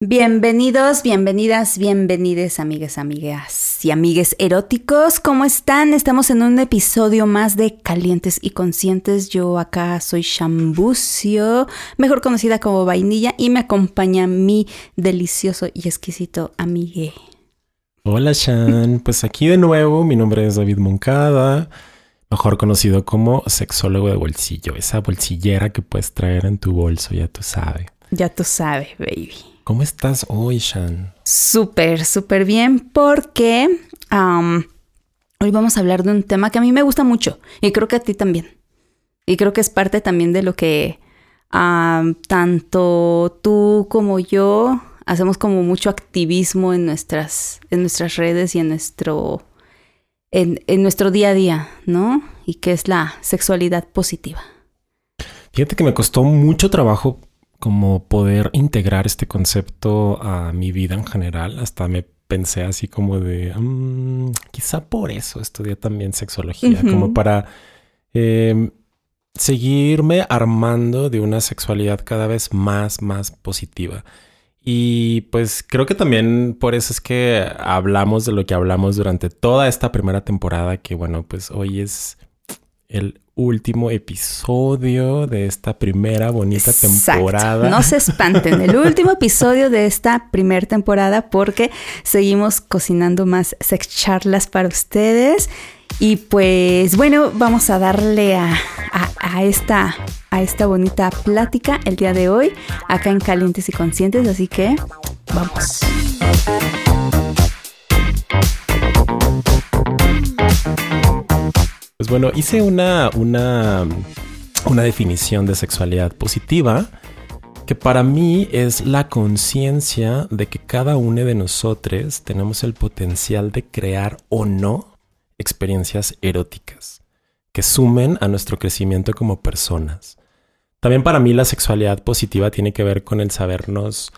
Bienvenidos, bienvenidas, bienvenides, amigas, amigas y amigues eróticos. ¿Cómo están? Estamos en un episodio más de Calientes y Conscientes. Yo acá soy Shambucio, mejor conocida como Vainilla, y me acompaña mi delicioso y exquisito amigue. Hola, Shan. Pues aquí de nuevo, mi nombre es David Moncada, mejor conocido como sexólogo de bolsillo, esa bolsillera que puedes traer en tu bolso, ya tú sabes. Ya tú sabes, baby. ¿Cómo estás hoy, Shan? Súper, súper bien porque hoy vamos a hablar de un tema que a mí me gusta mucho y creo que a ti también. Y creo que es parte también de lo que tanto tú como yo hacemos como mucho activismo en nuestras, en nuestras redes y en nuestro, en, en nuestro día a día, ¿no? Y que es la sexualidad positiva. Fíjate que me costó mucho trabajo como poder integrar este concepto a mi vida en general. Hasta me pensé así como de, mm, quizá por eso estudié también sexología, como para em, seguirme armando de una sexualidad cada vez más, más positiva. Y pues creo que también por eso es que hablamos de lo que hablamos durante toda esta primera temporada, que bueno, pues hoy es el último episodio de esta primera bonita temporada. No se espanten, el último episodio de esta primera temporada porque seguimos cocinando más sex charlas para ustedes. Y pues bueno, vamos a darle a, esta, a esta bonita plática el día de hoy acá en Calientes y Conscientes, así que vamos. Pues bueno, hice una, una, una definición de sexualidad positiva que para mí es la conciencia de que cada uno de nosotros tenemos el potencial de crear o no experiencias eróticas que sumen a nuestro crecimiento como personas. También para mí la sexualidad positiva tiene que ver con el sabernos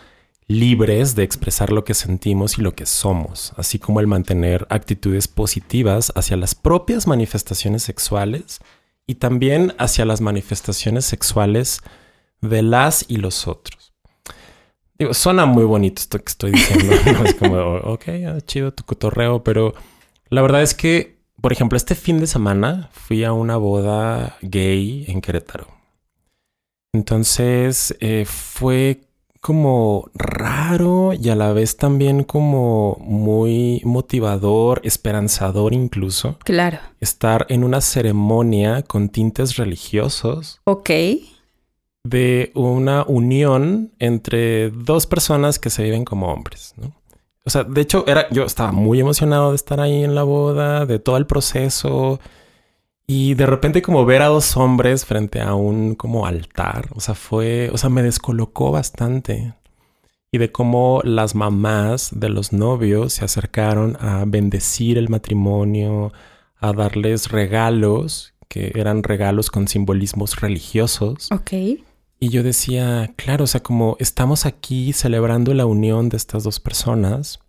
libres de expresar lo que sentimos y lo que somos, así como el mantener actitudes positivas hacia las propias manifestaciones sexuales y también hacia las manifestaciones sexuales de las y los otros. Digo, suena muy bonito esto que estoy diciendo. Es como, ok, ah, chido tu cotorreo, pero la verdad es que, por ejemplo, este fin de semana fui a una boda gay en Querétaro. Entonces eh, fue como raro y a la vez también como muy motivador, esperanzador incluso. Claro. Estar en una ceremonia con tintes religiosos. Ok. De una unión entre dos personas que se viven como hombres, ¿no? O sea, de hecho, era, yo estaba muy emocionado de estar ahí en la boda, de todo el proceso. Y de repente como ver a dos hombres frente a un como altar, o sea, fue, o sea, me descolocó bastante. Y de cómo las mamás de los novios se acercaron a bendecir el matrimonio, a darles regalos, que eran regalos con simbolismos religiosos. Ok. Y yo decía, claro, o sea, como estamos aquí celebrando la unión de estas dos personas,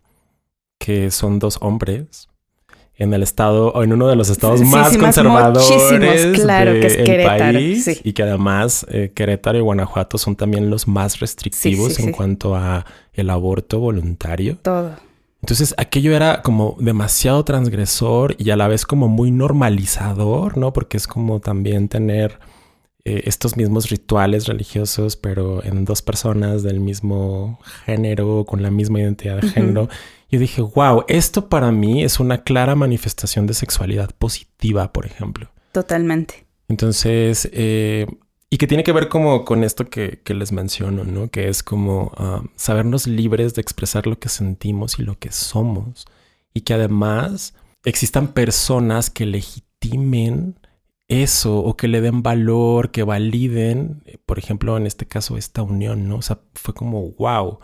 que son dos hombres, en el estado o en uno de los estados más conservadores claro, que es Querétaro, país y que además eh, Querétaro y Guanajuato son también los más restrictivos en cuanto a el aborto voluntario. Todo. Entonces aquello era como demasiado transgresor y a la vez como muy normalizador, ¿no? Porque es como también tener eh, estos mismos rituales religiosos, pero en dos personas del mismo género, con la misma identidad de género. Yo dije, wow, esto para mí es una clara manifestación de sexualidad positiva, por ejemplo. Totalmente. Entonces, eh, y que tiene que ver como con esto que, les menciono, ¿no? Que es como ah, sabernos libres de expresar lo que sentimos y lo que somos. Y que además existan personas que legitimen eso o que le den valor, que validen, por ejemplo, en este caso, esta unión, ¿no? O sea, fue como, wow,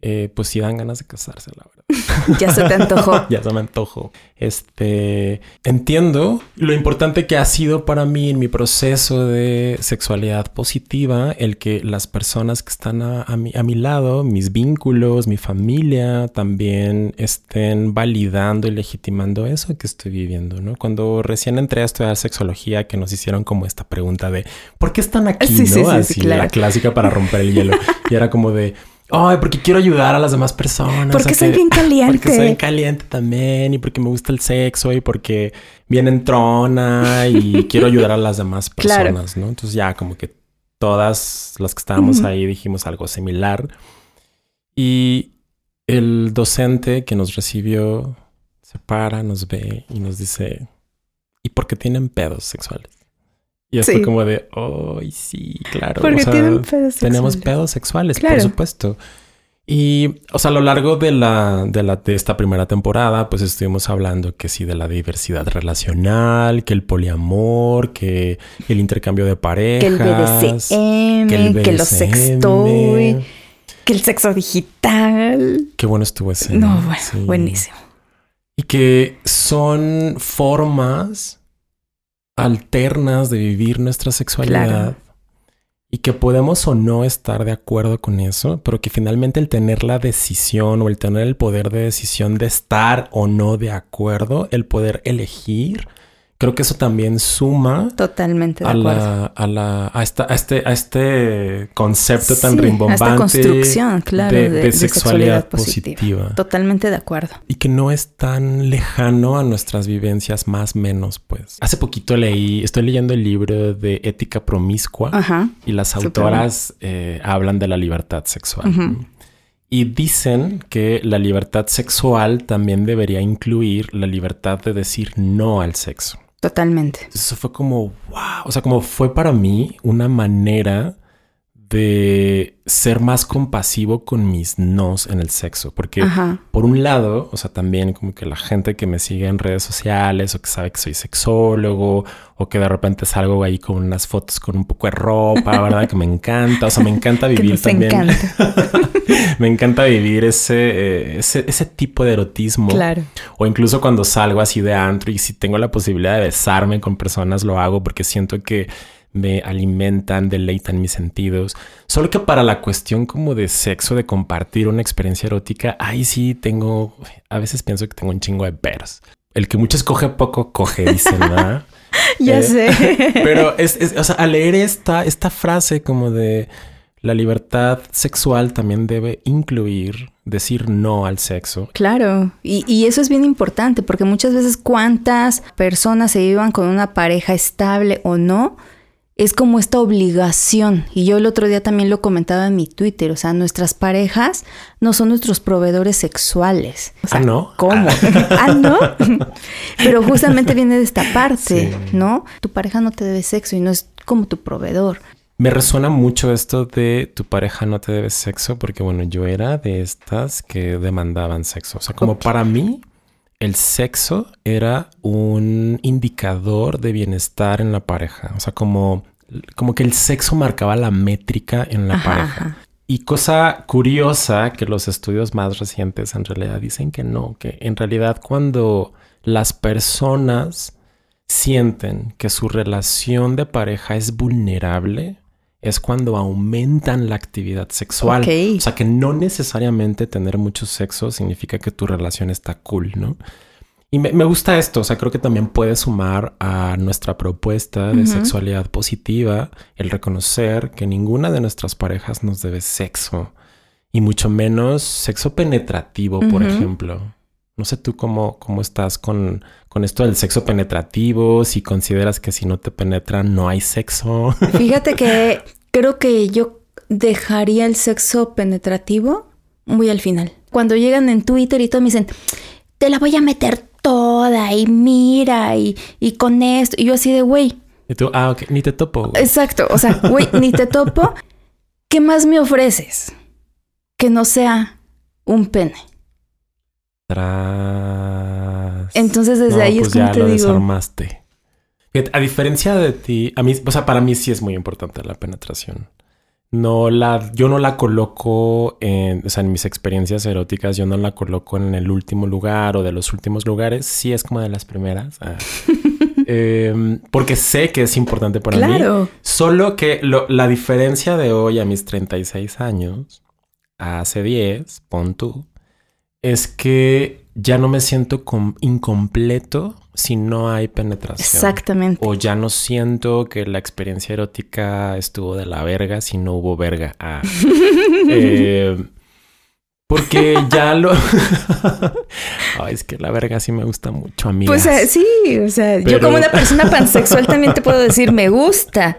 eh, pues sí dan ganas de casarse, la verdad. ya se te antojó. ya se me antojó. Este, entiendo lo importante que ha sido para mí en mi proceso de sexualidad positiva, el que las personas que están a, mi, a mi lado, mis vínculos, mi familia, también estén validando y legitimando eso que estoy viviendo, ¿no? Cuando recién entré a estudiar sexología, que nos hicieron como esta pregunta de, ¿por qué están aquí? ¿no? Así, la clásica para romper el hielo. y era como de Ay, porque quiero ayudar a las demás personas. Porque soy bien caliente. Porque soy caliente también y porque me gusta el sexo y porque viene en trona y quiero ayudar a las demás personas, ¿no? Entonces ya como que todas las que estábamos ahí dijimos algo similar. Y el docente que nos recibió se para, nos ve y nos dice, ¿y por qué tienen pedos sexuales? Y esto como de, oh, sí, claro. Porque tienen pedos sexuales. Tenemos pedos sexuales, por supuesto. Y, o sea, a lo largo de la, de la, de esta primera temporada, pues estuvimos hablando que sí de la diversidad relacional, que el poliamor, que el intercambio de parejas. Que el BDSM, que, el que los sextoy, que el sexo digital. Qué bueno estuvo ese. No, bueno, buenísimo. Y que son formas alternas de vivir nuestra sexualidad y que podemos o no estar de acuerdo con eso, pero que finalmente el tener la decisión o el tener el poder de decisión de estar o no de acuerdo, el poder elegir, creo que eso también suma totalmente a la, a la a esta a este a este concepto tan rimbombante a esta construcción claro de, sexualidad, positiva. totalmente de acuerdo. Y que no es tan lejano a nuestras vivencias más menos pues. Hace poquito leí estoy leyendo el libro de ética promiscua y las autoras eh, hablan de la libertad sexual. Y dicen que la libertad sexual también debería incluir la libertad de decir no al sexo. Totalmente. Eso fue como, wow, o sea, como fue para mí una manera de ser más compasivo con mis nos en el sexo. Porque por un lado, o sea, también como que la gente que me sigue en redes sociales o que sabe que soy sexólogo o que de repente salgo ahí con unas fotos con un poco de ropa, ¿verdad? que me encanta. O sea, me encanta vivir también. me encanta vivir ese, eh, ese, ese, tipo de erotismo. Claro. O incluso cuando salgo así de antro y si tengo la posibilidad de besarme con personas, lo hago porque siento que me alimentan, deleitan mis sentidos. Solo que para la cuestión como de sexo, de compartir una experiencia erótica, ahí sí tengo, a veces pienso que tengo un chingo de peros. El que muchos coge poco, coge, dicen, ¿verdad? ya eh, sé. Pero es, o sea, al leer esta, esta frase como de la libertad sexual también debe incluir decir no al sexo. Claro, y, y, eso es bien importante porque muchas veces cuántas personas se vivan con una pareja estable o no, es como esta obligación. Y yo el otro día también lo comentaba en mi Twitter. O sea, nuestras parejas no son nuestros proveedores sexuales. ah, no. ¿Cómo? ah, no. Pero justamente viene de esta parte, ¿no? Tu pareja no te debe sexo y no es como tu proveedor. Me resuena mucho esto de tu pareja no te debe sexo, porque bueno, yo era de estas que demandaban sexo. O sea, como para mí, el sexo era un indicador de bienestar en la pareja. O sea, como, como que el sexo marcaba la métrica en la pareja. Y cosa curiosa que los estudios más recientes en realidad dicen que no, que en realidad cuando las personas sienten que su relación de pareja es vulnerable, es cuando aumentan la actividad sexual. O sea que no necesariamente tener mucho sexo significa que tu relación está cool, ¿no? Y me, gusta esto, o sea, creo que también puede sumar a nuestra propuesta de sexualidad positiva el reconocer que ninguna de nuestras parejas nos debe sexo y mucho menos sexo penetrativo, por ejemplo. No sé tú cómo, cómo estás con, con esto del sexo penetrativo, si consideras que si no te penetran no hay sexo. Fíjate que creo que yo dejaría el sexo penetrativo muy al final. Cuando llegan en Twitter y todo me dicen, te la voy a meter toda y mira y, y con esto. Y yo así de, güey. Y tú, ah, ok, ni te topo. Exacto, o sea, güey, ni te topo. ¿Qué más me ofreces? Que no sea un pene. Entonces desde ahí es pues como te digo. Desarmaste. A diferencia de ti, a mí, o sea, para mí sí es muy importante la penetración. No la, yo no la coloco en, o sea, en mis experiencias eróticas, yo no la coloco en el último lugar o de los últimos lugares. Sí es como de las primeras. Ah. Em, porque sé que es importante para claro. mí. Solo que la diferencia de hoy a mis 36 años, hace 10, pon tú, es que ya no me siento incompleto si no hay penetración. Exactamente. O ya no siento que la experiencia erótica estuvo de la verga si no hubo verga. Ah. Eh, Porque ya lo. Ay, es que la verga sí me gusta mucho a mí. Pues eh, sí, o sea, yo como una persona pansexual también te puedo decir me gusta,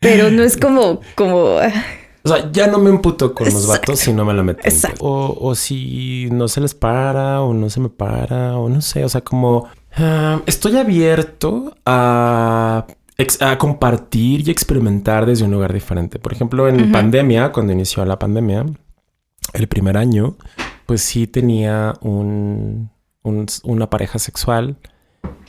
pero no es como, como. O sea, ya no me emputo con los vatos si no me la meten. O, o si no se les para, o no se me para, o no sé. O sea, como ah, estoy abierto a a compartir y experimentar desde un lugar diferente. Por ejemplo, en pandemia, cuando inició la pandemia, el primer año, pues sí tenía un, una pareja sexual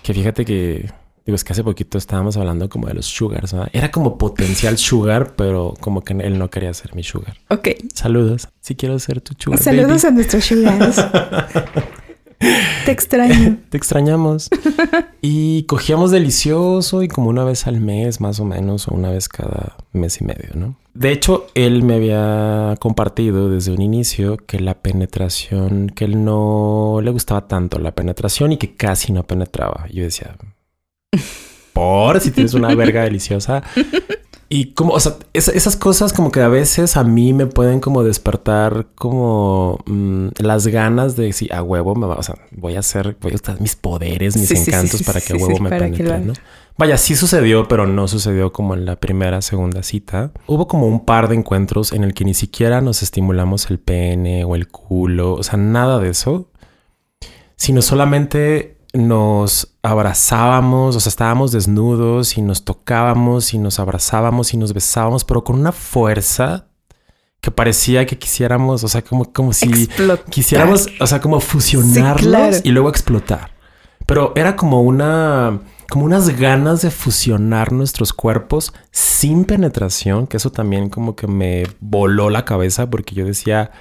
que fíjate que, digo, es que hace poquito estábamos hablando como de los sugars, Era como potencial sugar, pero como que él no quería ser mi sugar. Ok. Saludos. Si quiero ser tu sugar. Saludos a nuestros sugars. Te extraño. Te extrañamos. y cogíamos delicioso y como una vez al mes, más o menos, o una vez cada mes y medio, ¿no? De hecho, él me había compartido desde un inicio que la penetración, que él no le gustaba tanto la penetración y que casi no penetraba. Yo decía, por si tienes una verga deliciosa, y como, o sea, esas cosas como que a veces a mí me pueden como despertar como mm, las ganas de si a huevo me va, o sea, voy a hacer, voy a usar mis poderes, mis encantos para que a huevo me penetren, ¿no? Vaya, sí sucedió, pero no sucedió como en la primera, segunda cita. Hubo como un par de encuentros en el que ni siquiera nos estimulamos el pene o el culo, o sea, nada de eso, sino solamente nos abrazábamos, o sea, estábamos desnudos y nos tocábamos y nos abrazábamos y nos besábamos, pero con una fuerza que parecía que quisiéramos, o sea, como, como si quisiéramos, o sea, como fusionarlos y luego explotar. Pero era como una, como unas ganas de fusionar nuestros cuerpos sin penetración, que eso también como que me voló la cabeza porque yo decía,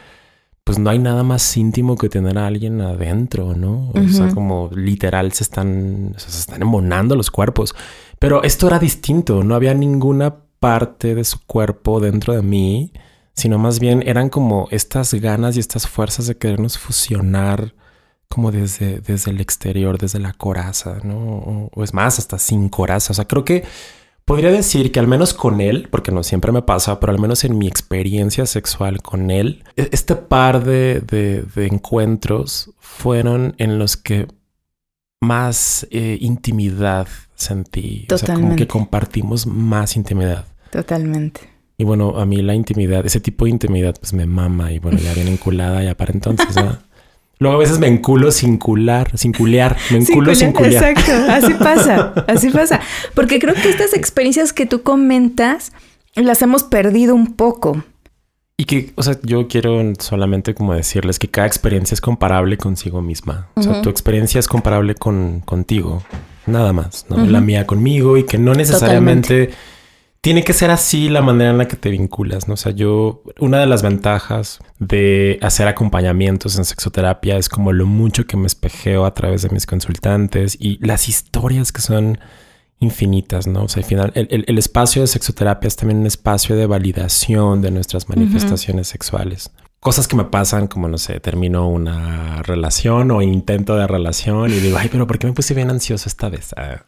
pues no hay nada más íntimo que tener a alguien adentro, ¿no? O sea, como literal se están, se están embonando los cuerpos. Pero esto era distinto, no había ninguna parte de su cuerpo dentro de mí, sino más bien eran como estas ganas y estas fuerzas de querernos fusionar como desde, desde el exterior, desde la coraza, ¿no? O, o es más, hasta sin coraza. O sea, creo que Podría decir que al menos con él, porque no siempre me pasa, pero al menos en mi experiencia sexual con él, e-, este par de, encuentros fueron en los que más eh, intimidad sentí. Totalmente. O sea, como que compartimos más intimidad. Totalmente. Y bueno, a mí la intimidad, ese tipo de intimidad, pues me mama y bueno, ya bien enculada ya para entonces. Luego a veces me enculo sin cular, sin culear. Me enculo sin culear. Exacto, así pasa, así pasa. Porque creo que estas experiencias que tú comentas las hemos perdido un poco. Y que, o sea, yo quiero solamente como decirles que cada experiencia es comparable consigo misma. O sea, tu experiencia es comparable con contigo, nada más, ¿no? La mía conmigo y que no necesariamente tiene que ser así la manera en la que te vinculas, ¿no? O sea, yo, una de las ventajas de hacer acompañamientos en sexoterapia es como lo mucho que me espejeo a través de mis consultantes y las historias que son infinitas, ¿no? O sea, al final, el, espacio de sexoterapia es también un espacio de validación de nuestras manifestaciones sexuales. Cosas que me pasan, como no sé, termino una relación o intento de relación y digo, ay, pero ¿por qué me puse bien ansioso esta vez? Ah,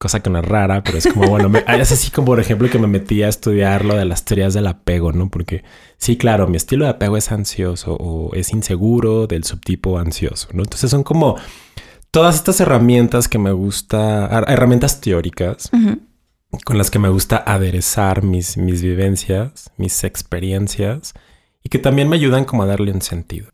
cosa que no es rara, pero es como, bueno, es así como, por ejemplo, que me metí a estudiar lo de las teorías del apego, ¿no? Porque sí, claro, mi estilo de apego es ansioso o es inseguro del subtipo ansioso, ¿no? Entonces son como todas estas herramientas que me gusta, herramientas teóricas. Con las que me gusta aderezar mis, mis vivencias, mis experiencias y que también me ayudan como a darle un sentido.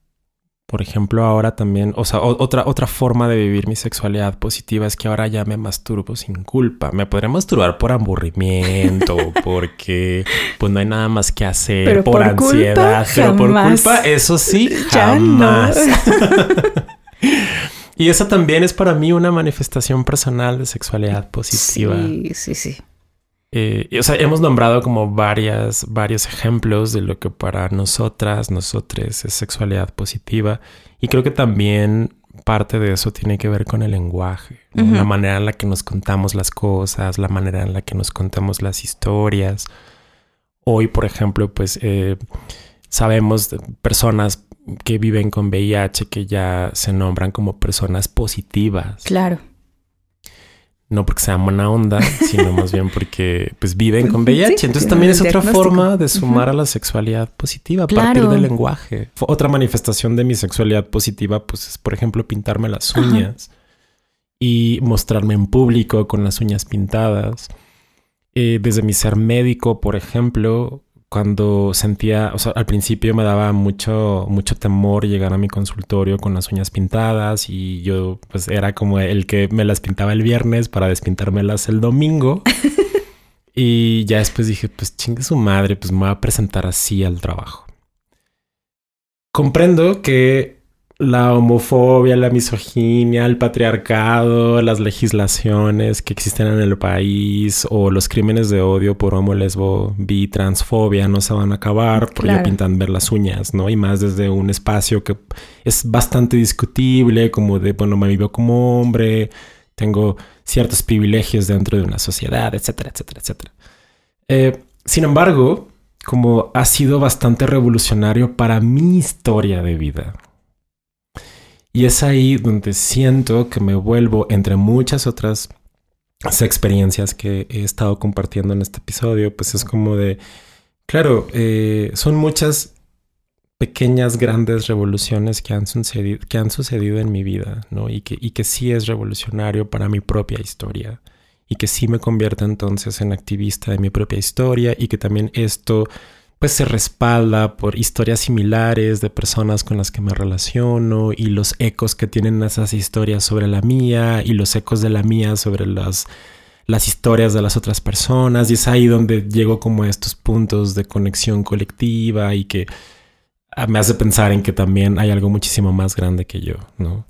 Por ejemplo, ahora también, o sea, otra, otra forma de vivir mi sexualidad positiva es que ahora ya me masturbo sin culpa. Me podré masturbar por aburrimiento, porque pues no hay nada más que hacer, por, ansiedad, pero por culpa, eso sí, jamás. y eso también es para mí una manifestación personal de sexualidad positiva. Sí, sí, sí. Eh, o sea, hemos nombrado como varias, varios ejemplos de lo que para nosotras, nosotros es sexualidad positiva. Y creo que también parte de eso tiene que ver con el lenguaje, la manera en la que nos contamos las cosas, la manera en la que nos contamos las historias. Hoy, por ejemplo, pues eh, sabemos de personas que viven con VIH que ya se nombran como personas positivas. Claro no porque sean buena onda, sino más bien porque pues viven con VIH. Entonces también es otra forma de sumar a la sexualidad positiva a partir del lenguaje. Otra manifestación de mi sexualidad positiva pues es por ejemplo pintarme las uñas y mostrarme en público con las uñas pintadas. Eh, desde mi ser médico, por ejemplo, cuando sentía, o sea, al principio me daba mucho, mucho temor llegar a mi consultorio con las uñas pintadas y yo pues era como el que me las pintaba el viernes para despintármelas el domingo. y ya después dije, pues chingue su madre, pues me voy a presentar así al trabajo. Comprendo que la homofobia, la misoginia, el patriarcado, las legislaciones que existen en el país o los crímenes de odio por homo, lesbo, bi, transfobia no se van a acabar porque ya pintan ver las uñas, ¿no? Y más desde un espacio que es bastante discutible, como de, bueno, me vivo como hombre, tengo ciertos privilegios dentro de una sociedad, etcétera, etcétera, etcétera. Eh, sin embargo, como ha sido bastante revolucionario para mi historia de vida. Y es ahí donde siento que me vuelvo, entre muchas otras experiencias que he estado compartiendo en este episodio, pues es como de, claro, eh, son muchas pequeñas, grandes revoluciones que han sucedido, que han sucedido en mi vida, ¿no? Y que, y que sí es revolucionario para mi propia historia y que sí me convierte entonces en activista de mi propia historia y que también esto pues se respalda por historias similares de personas con las que me relaciono y los ecos que tienen esas historias sobre la mía y los ecos de la mía sobre las, las historias de las otras personas y es ahí donde llego como a estos puntos de conexión colectiva y que ah, me hace pensar en que también hay algo muchísimo más grande que yo, ¿no?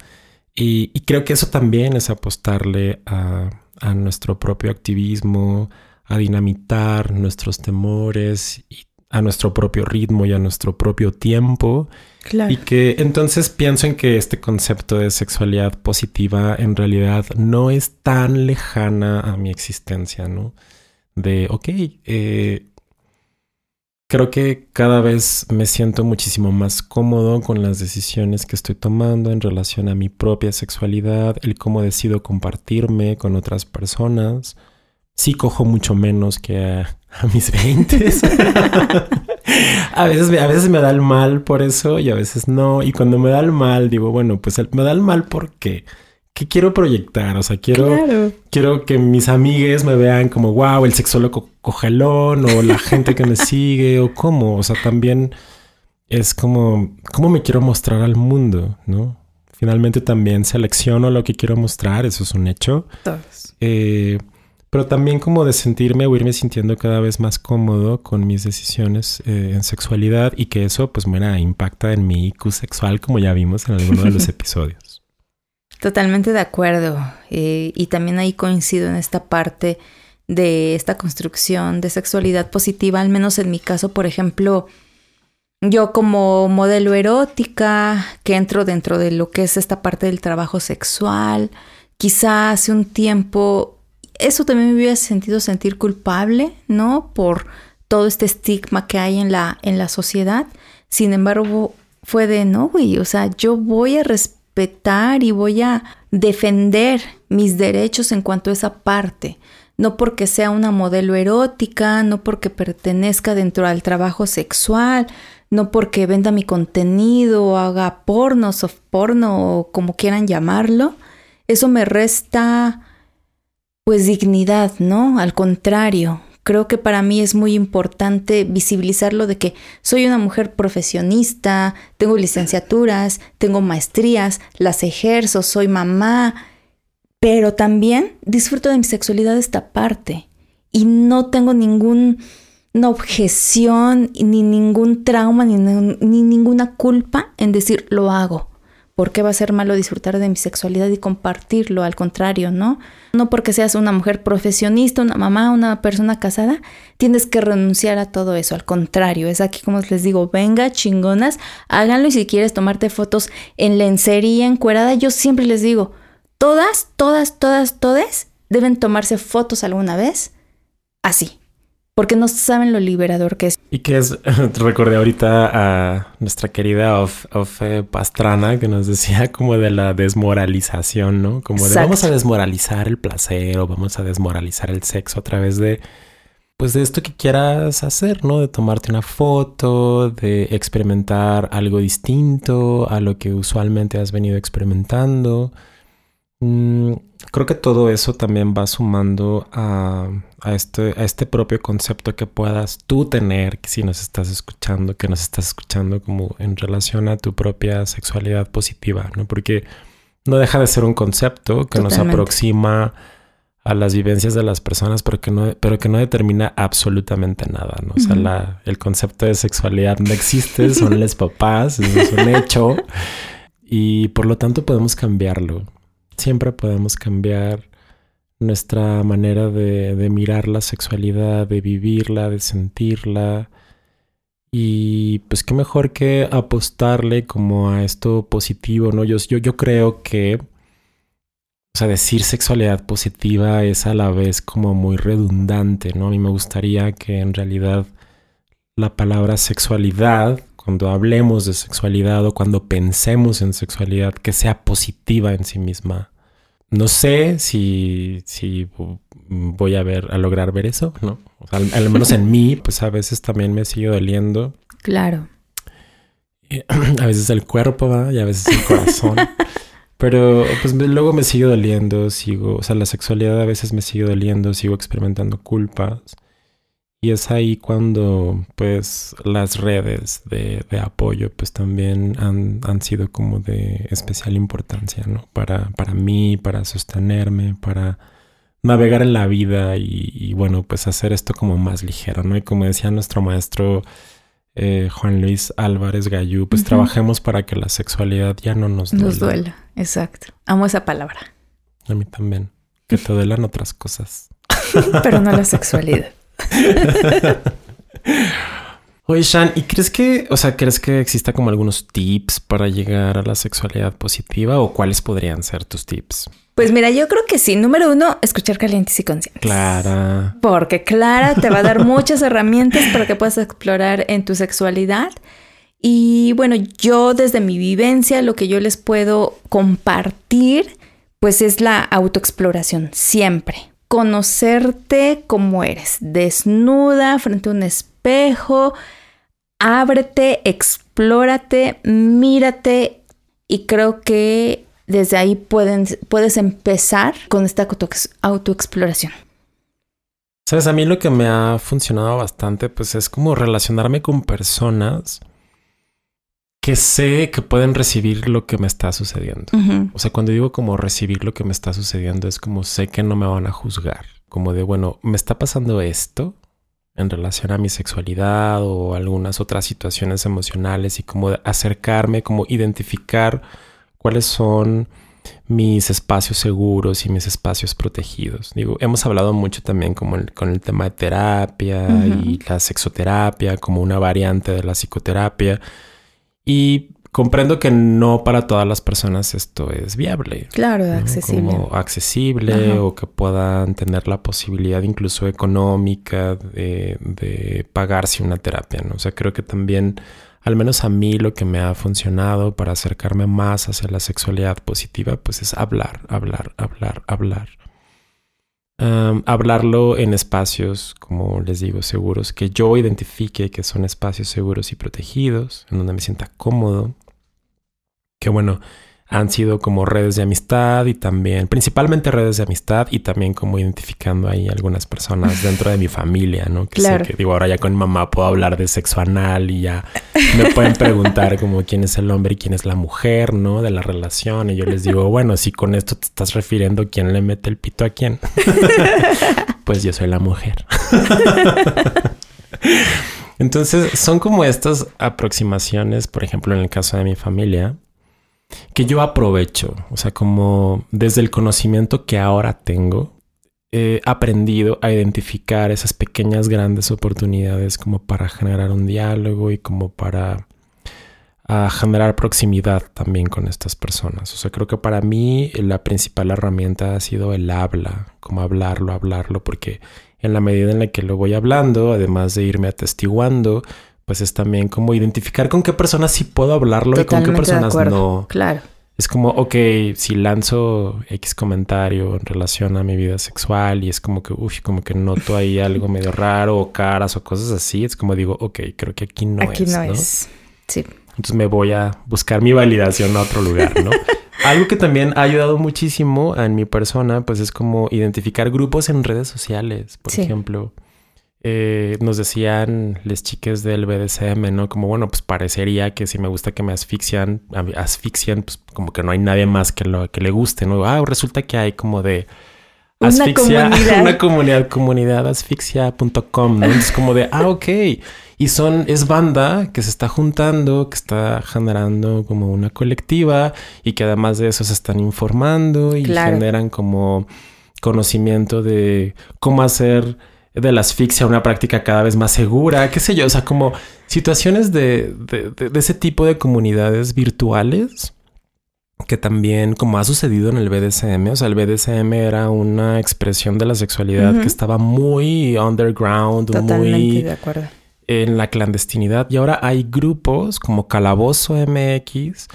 Y, creo que eso también es apostarle a, a nuestro propio activismo, a dinamitar nuestros temores y a nuestro propio ritmo y a nuestro propio tiempo. Y que entonces pienso en que este concepto de sexualidad positiva en realidad no es tan lejana a mi existencia, ¿no? De, ok, eh, creo que cada vez me siento muchísimo más cómodo con las decisiones que estoy tomando en relación a mi propia sexualidad, el cómo decido compartirme con otras personas. Sí cojo mucho menos que a, mis 20. a, veces, a veces me da el mal por eso y a veces no. Y cuando me da el mal, digo, bueno, pues me da el mal porque... ¿Qué quiero proyectar? O sea, quiero, quiero que mis amigues me vean como, wow, el sexólogo cogelón o la gente que me sigue o cómo. O sea, también es como, ¿cómo me quiero mostrar al mundo? ¿No? Finalmente también selecciono lo que quiero mostrar, eso es un hecho. Eh, pero también como de sentirme o irme sintiendo cada vez más cómodo con mis decisiones eh, en sexualidad y que eso pues mira, impacta en mi IQ sexual como ya vimos en alguno de los episodios. Totalmente de acuerdo eh, y también ahí coincido en esta parte de esta construcción de sexualidad positiva, al menos en mi caso, por ejemplo, yo como modelo erótica que entro dentro de lo que es esta parte del trabajo sexual, quizá hace un tiempo eso también me hubiera sentido sentir culpable, ¿no? Por todo este estigma que hay en la, en la sociedad. Sin embargo, fue de no, güey, o sea, yo voy a respetar y voy a defender mis derechos en cuanto a esa parte. No porque sea una modelo erótica, no porque pertenezca dentro al trabajo sexual, no porque venda mi contenido o haga porno, soft porno o como quieran llamarlo. Eso me resta pues dignidad, ¿no? Al contrario, creo que para mí es muy importante visibilizarlo de que soy una mujer profesionista, tengo licenciaturas, tengo maestrías, las ejerzo, soy mamá, pero también disfruto de mi sexualidad esta parte y no tengo ninguna objeción ni ningún trauma ni, ni ninguna culpa en decir lo hago. ¿Por qué va a ser malo disfrutar de mi sexualidad y compartirlo? Al contrario, ¿no? No porque seas una mujer profesionista, una mamá, una persona casada, tienes que renunciar a todo eso. Al contrario, es aquí como les digo, venga, chingonas, háganlo y si quieres tomarte fotos en lencería, encuerada, yo siempre les digo, todas, todas, todas, todas deben tomarse fotos alguna vez así. Porque no saben lo liberador que es. Y que es, recordé ahorita a nuestra querida Ofe Pastrana que nos decía como de la desmoralización, ¿no? Como de vamos a desmoralizar el placer o vamos a desmoralizar el sexo a través de, pues de esto que quieras hacer, ¿no? De tomarte una foto, de experimentar algo distinto a lo que usualmente has venido experimentando. Mm, creo que todo eso también va sumando a, este, a este propio concepto que puedas tú tener si nos estás escuchando, que nos estás escuchando como en relación a tu propia sexualidad positiva, ¿no? Porque no deja de ser un concepto que nos aproxima a las vivencias de las personas, pero que no, pero que no determina absolutamente nada, ¿no? O sea, la, el concepto de sexualidad no existe, son los papás, es un hecho, y por lo tanto podemos cambiarlo siempre podemos cambiar nuestra manera de, mirar la sexualidad, de vivirla, de sentirla. Y pues qué mejor que apostarle como a esto positivo, ¿no? Yo, yo, yo creo que, o sea, decir sexualidad positiva es a la vez como muy redundante, ¿no? A mí me gustaría que en realidad la palabra sexualidad, cuando hablemos de sexualidad o cuando pensemos en sexualidad, que sea positiva en sí misma no sé si, si voy a ver, a lograr ver eso, ¿no? O sea, al, menos en mí, pues a veces también me sigue doliendo. Claro. a veces el cuerpo, ¿va? Y a veces el corazón. Pero pues luego me sigue doliendo, sigo, o sea, la sexualidad a veces me sigue doliendo, sigo experimentando culpas. Y es ahí cuando pues las redes de, apoyo pues también han, sido como de especial importancia, ¿no? Para, para mí, para sostenerme, para navegar en la vida y, bueno, pues hacer esto como más ligero, ¿no? Y como decía nuestro maestro eh, Juan Luis Álvarez Gallú, pues trabajemos para que la sexualidad ya no nos duela. Nos duela, exacto. Amo esa palabra. A mí también. Que te duelan otras cosas. Pero no la sexualidad. Oye, Shan, ¿y crees que, o sea, crees que exista como algunos tips para llegar a la sexualidad positiva o cuáles podrían ser tus tips? Pues mira, yo creo que sí. Número uno, escuchar calientes y conscientes. Clara. Porque Clara te va a dar muchas herramientas para que puedas explorar en tu sexualidad. Y bueno, yo desde mi vivencia, lo que yo les puedo compartir, pues es la autoexploración, siempre conocerte como eres, desnuda frente a un espejo, ábrete, explórate, mírate y creo que desde ahí puedes empezar con esta autoexploración. Sabes, a mí lo que me ha funcionado bastante pues es como relacionarme con personas que sé que pueden recibir lo que me está sucediendo. O sea, cuando digo como recibir lo que me está sucediendo, es como sé que no me van a juzgar. Como de, bueno, me está pasando esto en relación a mi sexualidad o algunas otras situaciones emocionales y como acercarme, como identificar cuáles son mis espacios seguros y mis espacios protegidos. Digo, hemos hablado mucho también como con el tema de terapia y la sexoterapia como una variante de la psicoterapia. Y comprendo que no para todas las personas esto es viable. Claro, accesible. Como accesible o que puedan tener la posibilidad incluso económica de, de, pagarse una terapia, ¿no? O sea, creo que también, al menos a mí, lo que me ha funcionado para acercarme más hacia la sexualidad positiva, pues es hablar, hablar, hablar, hablar hablarlo en espacios, como les digo, seguros, que yo identifique que son espacios seguros y protegidos, en donde me sienta cómodo. Que bueno, han sido como redes de amistad y también, principalmente redes de amistad y también como identificando ahí algunas personas dentro de mi familia, ¿no? Que claro. que digo, ahora ya con mamá puedo hablar de sexo anal y ya me pueden preguntar como quién es el hombre y quién es la mujer, ¿no? De la relación. Y yo les digo, bueno, si con esto te estás refiriendo quién le mete el pito a quién, pues yo soy la mujer. Entonces, son como estas aproximaciones, por ejemplo, en el caso de mi familia, que yo aprovecho, o sea, como desde el conocimiento que ahora tengo, he aprendido a identificar esas pequeñas grandes oportunidades como para generar un diálogo y como para generar proximidad también con estas personas. O sea, creo que para mí la principal herramienta ha sido el habla, como hablarlo, hablarlo, porque en la medida en la que lo voy hablando, además de irme atestiguando, pues es también como identificar con qué personas sí puedo hablarlo y con qué personas no. Claro. Es como, ok, si lanzo X comentario en relación a mi vida sexual y es como que, uff, como que noto ahí algo medio raro o caras o cosas así, es como digo, ok, creo que aquí no es. Aquí no, es. Sí. Entonces me voy a buscar mi validación a otro lugar, ¿no? Algo que también ha ayudado muchísimo en mi persona, pues es como identificar grupos en redes sociales, por ejemplo. Eh, nos decían las chicas del BDSM, ¿no? Como, bueno, pues parecería que si me gusta que me asfixian, asfixian, pues como que no hay nadie más que, lo, que le guste, ¿no? Ah, resulta que hay como de asfixia, una comunidad, una comunidad, comunidad asfixia.com, ¿no? Es como de, ah, ok. Y son, es banda que se está juntando, que está generando como una colectiva y que además de eso se están informando y generan como conocimiento de cómo hacer de la asfixia una práctica cada vez más segura, qué sé yo, o sea, como situaciones de, de, ese tipo de comunidades virtuales que también, como ha sucedido en el BDSM, o sea, el BDSM era una expresión de la sexualidad que estaba muy underground, muy de acuerdo. en la clandestinidad. Y ahora hay grupos como Calabozo MX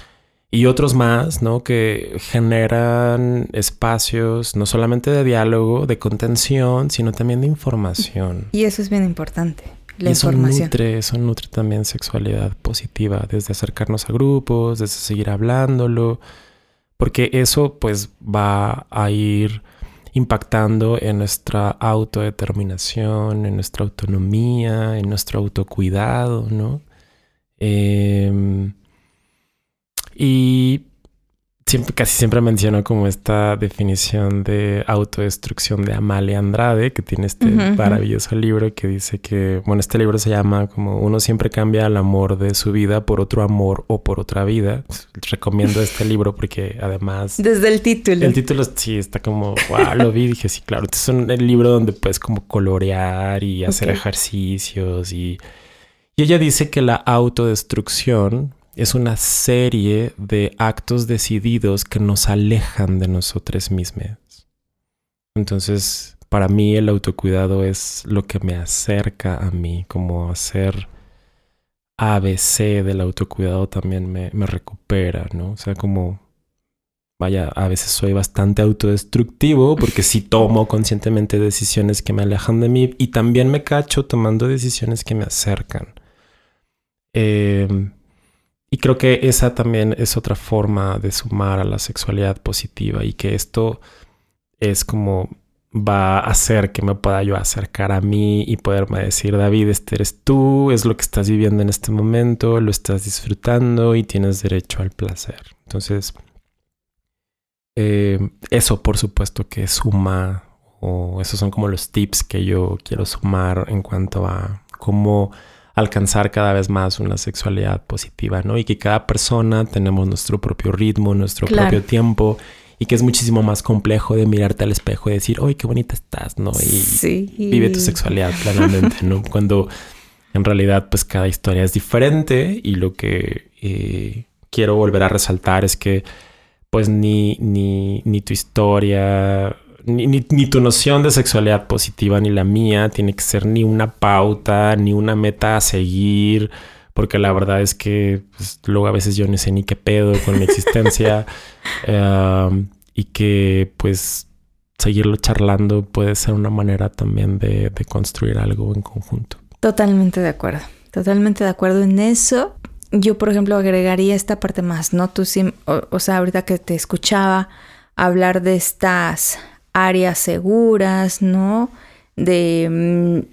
y otros más, ¿no? Que generan espacios no solamente de diálogo, de contención, sino también de información. Y eso es bien importante. La y eso información. nutre, eso nutre también sexualidad positiva, desde acercarnos a grupos, desde seguir hablándolo, porque eso pues va a ir impactando en nuestra autodeterminación, en nuestra autonomía, en nuestro autocuidado, ¿no? Eh, y siempre, casi siempre menciono como esta definición de autodestrucción de Amalia Andrade, que tiene este maravilloso libro que dice que, bueno, este libro se llama como uno siempre cambia el amor de su vida por otro amor o por otra vida. Recomiendo este libro porque además... Desde el título. El título sí está como, wow, lo vi, dije, sí, claro, este es un el libro donde puedes como colorear y hacer ejercicios y... Y ella dice que la autodestrucción es una serie de actos decididos que nos alejan de nosotros mismos. Entonces, para mí el autocuidado es lo que me acerca a mí, como hacer ABC del autocuidado también me, me recupera, ¿no? O sea, como, vaya, a veces soy bastante autodestructivo porque sí tomo conscientemente decisiones que me alejan de mí y también me cacho tomando decisiones que me acercan. Eh, y creo que esa también es otra forma de sumar a la sexualidad positiva y que esto es como va a hacer que me pueda yo acercar a mí y poderme decir, David, este eres tú, es lo que estás viviendo en este momento, lo estás disfrutando y tienes derecho al placer. Entonces, eh, eso por supuesto que suma, o esos son como los tips que yo quiero sumar en cuanto a cómo alcanzar cada vez más una sexualidad positiva, ¿no? Y que cada persona tenemos nuestro propio ritmo, nuestro propio tiempo y que es muchísimo más complejo de mirarte al espejo y decir, ¡ay, qué bonita estás! ¿no? Y vive tu sexualidad plenamente, ¿no? Cuando en realidad pues cada historia es diferente y lo que eh, quiero volver a resaltar es que pues ni, ni, ni tu historia ni, tu noción de sexualidad positiva ni la mía tiene que ser ni una pauta, ni una meta a seguir, porque la verdad es que pues, luego a veces yo no sé ni qué pedo con mi existencia em, y que pues seguirlo charlando puede ser una manera también de, construir algo en conjunto. Totalmente de acuerdo, totalmente de acuerdo en eso. Yo, por ejemplo, agregaría esta parte más, ¿no? Tú sí, o sea, ahorita que te escuchaba hablar de estas áreas seguras, ¿no? De mm,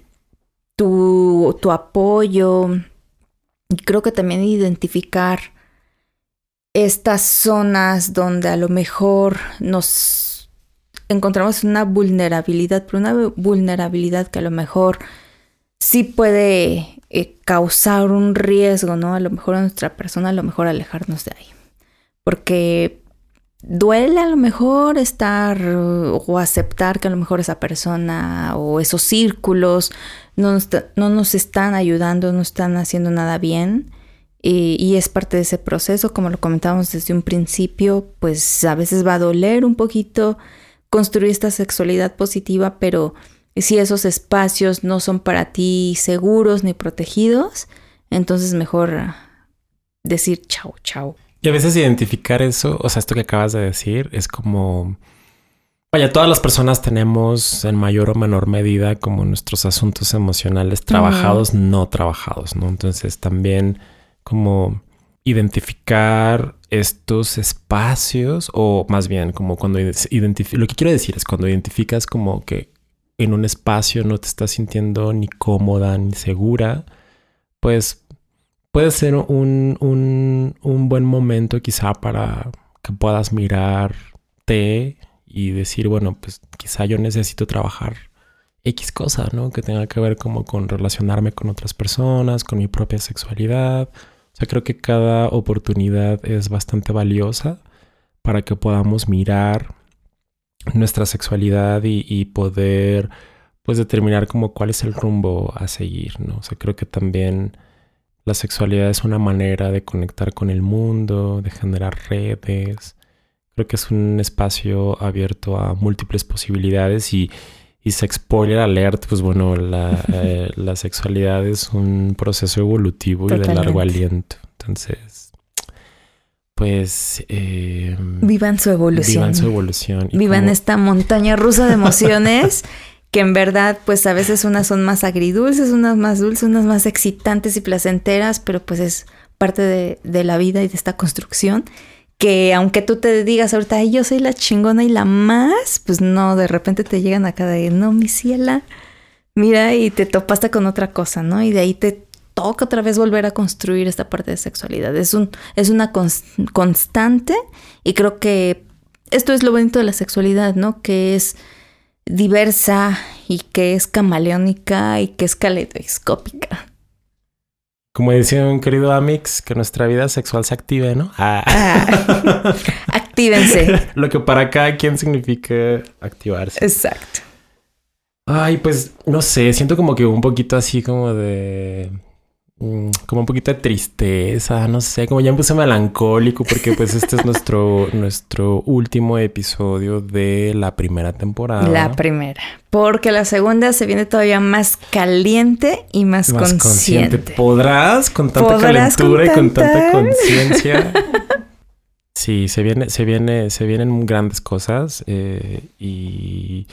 tu, tu apoyo. Y creo que también identificar estas zonas donde a lo mejor nos encontramos una vulnerabilidad, pero una vulnerabilidad que a lo mejor sí puede eh, causar un riesgo, ¿no? A lo mejor a nuestra persona, a lo mejor alejarnos de ahí. Porque duele a lo mejor estar o aceptar que a lo mejor esa persona o esos círculos no nos, no nos están ayudando, no están haciendo nada bien. Y, es parte de ese proceso, como lo comentábamos desde un principio, pues a veces va a doler un poquito construir esta sexualidad positiva, pero si esos espacios no son para ti seguros ni protegidos, entonces mejor decir chao, chao. Y a veces identificar eso, o sea, esto que acabas de decir, es como... Vaya, todas las personas tenemos en mayor o menor medida como nuestros asuntos emocionales trabajados, no trabajados, ¿no? Entonces también como identificar estos espacios o más bien como cuando identificas, lo que quiero decir es cuando identificas como que en un espacio no te estás sintiendo ni cómoda ni segura, pues puede ser un, un, un buen momento quizá para que puedas mirarte y decir, bueno, pues quizá yo necesito trabajar X cosa, ¿no? Que tenga que ver como con relacionarme con otras personas, con mi propia sexualidad. O sea, creo que cada oportunidad es bastante valiosa para que podamos mirar nuestra sexualidad y, y poder pues determinar como cuál es el rumbo a seguir, ¿no? O sea, creo que también la sexualidad es una manera de conectar con el mundo, de generar redes. Creo que es un espacio abierto a múltiples posibilidades y, y se spoiler alert, pues bueno, la, eh, la sexualidad es un proceso evolutivo y de largo aliento. Entonces, pues... Eh, vivan su evolución. Vivan su evolución. vivan esta montaña rusa de emociones que en verdad pues a veces unas son más agridulces, unas más dulces, unas más excitantes y placenteras, pero pues es parte de, la vida y de esta construcción que aunque tú te digas ahorita, Ay, yo soy la chingona y la más, pues no, de repente te llegan acá de, no, mi ciela, mira, y te topaste con otra cosa, ¿no? Y de ahí te toca otra vez volver a construir esta parte de sexualidad. Es, un, es una constante y creo que esto es lo bonito de la sexualidad, ¿no? Que es diversa y que es camaleónica y que es caleidoscópica. Como decía un querido Amix, que nuestra vida sexual se active, ¿no? Ah. ah. actívense. Lo que para cada quien significa activarse. Exacto. Ay, pues no sé, siento como que un poquito así como de como un poquito de tristeza, no sé, como ya me puse melancólico porque pues este es nuestro, nuestro último episodio de la primera temporada. La primera, porque la segunda se viene todavía más caliente y más, consciente. ¿Podrás con tanta calentura y con tanta conciencia? sí, se viene, se viene, se vienen grandes cosas eh, y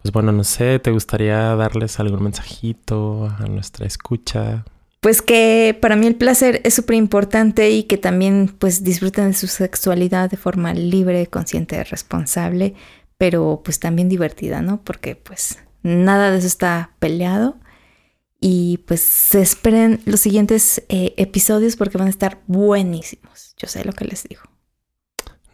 pues bueno, no sé, ¿te gustaría darles algún mensajito a nuestra escucha? Pues que para mí el placer es súper importante y que también pues disfruten de su sexualidad de forma libre, consciente, responsable, pero pues también divertida, ¿no? Porque pues nada de eso está peleado y pues se esperen los siguientes eh, episodios porque van a estar buenísimos. Yo sé lo que les digo.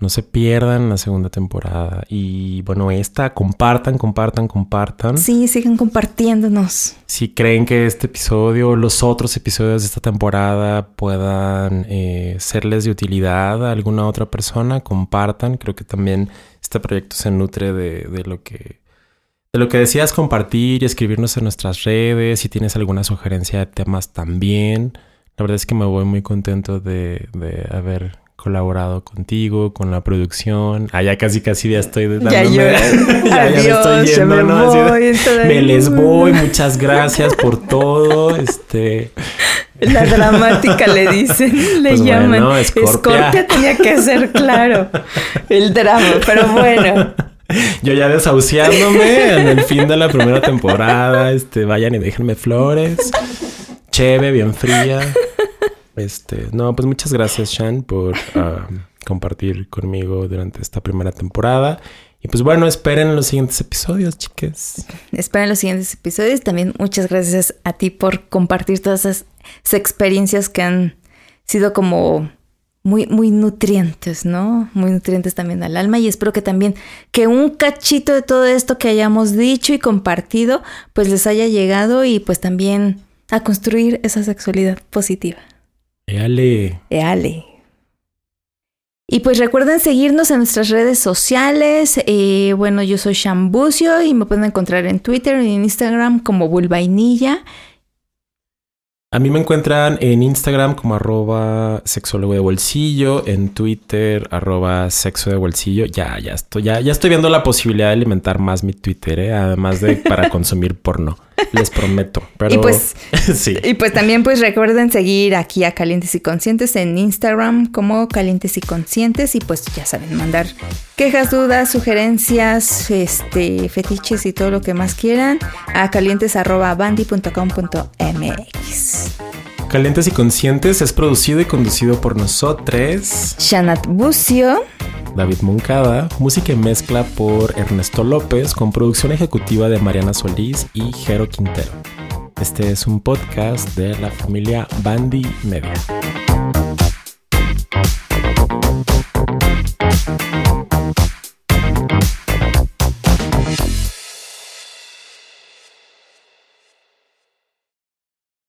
No se pierdan la segunda temporada. Y bueno, esta, compartan, compartan, compartan. Sí, sigan compartiéndonos. Si creen que este episodio o los otros episodios de esta temporada puedan eh, serles de utilidad a alguna otra persona, compartan. Creo que también este proyecto se nutre de, de lo que de lo que decías compartir y escribirnos en nuestras redes. Si tienes alguna sugerencia de temas también. La verdad es que me voy muy contento de, de haber colaborado contigo, con la producción. Ah, ya casi casi ya estoy dándome. Ya, yo, ya, me estoy yendo, me ¿no? Voy, me les voy, muchas gracias por todo. Este. La dramática le dicen, le pues llaman. Bueno, Escorpia. tenía que ser claro. El drama, pero bueno. Yo ya desahuciándome en el fin de la primera temporada. Este, vayan y déjenme flores. Cheve, bien fría. Este, no, pues muchas gracias, Shan, por ah, compartir conmigo durante esta primera temporada. Y pues bueno, esperen los siguientes episodios, chicas. Esperen los siguientes episodios. También muchas gracias a ti por compartir todas esas experiencias que han sido como muy, muy nutrientes, ¿no? Muy nutrientes también al alma. Y espero que también que un cachito de todo esto que hayamos dicho y compartido, pues les haya llegado y pues también a construir esa sexualidad positiva. Eale. Eale. Y pues recuerden seguirnos en nuestras redes sociales. Eh, bueno, yo soy Shambucio y me pueden encontrar en Twitter y en Instagram como Bulvainilla. A mí me encuentran en Instagram como arroba sexólogo de bolsillo, en Twitter arroba sexo de bolsillo. Ya, ya estoy, ya, ya estoy viendo la posibilidad de alimentar más mi Twitter, ¿eh? además de para consumir porno. Les prometo. Pero Y pues, sí. y pues también pues recuerden seguir aquí a Calientes y Conscientes en Instagram como Calientes y Conscientes y pues ya saben, mandar quejas, dudas, sugerencias, este, fetiches y todo lo que más quieran a calientes.bandi.com.mx. Calientes y Conscientes es producido y conducido por nosotros, Shanat Bucio. David Moncada, música y mezcla por Ernesto López, con producción ejecutiva de Mariana Solís y Jero Quintero. Este es un podcast de la familia Bandy Media.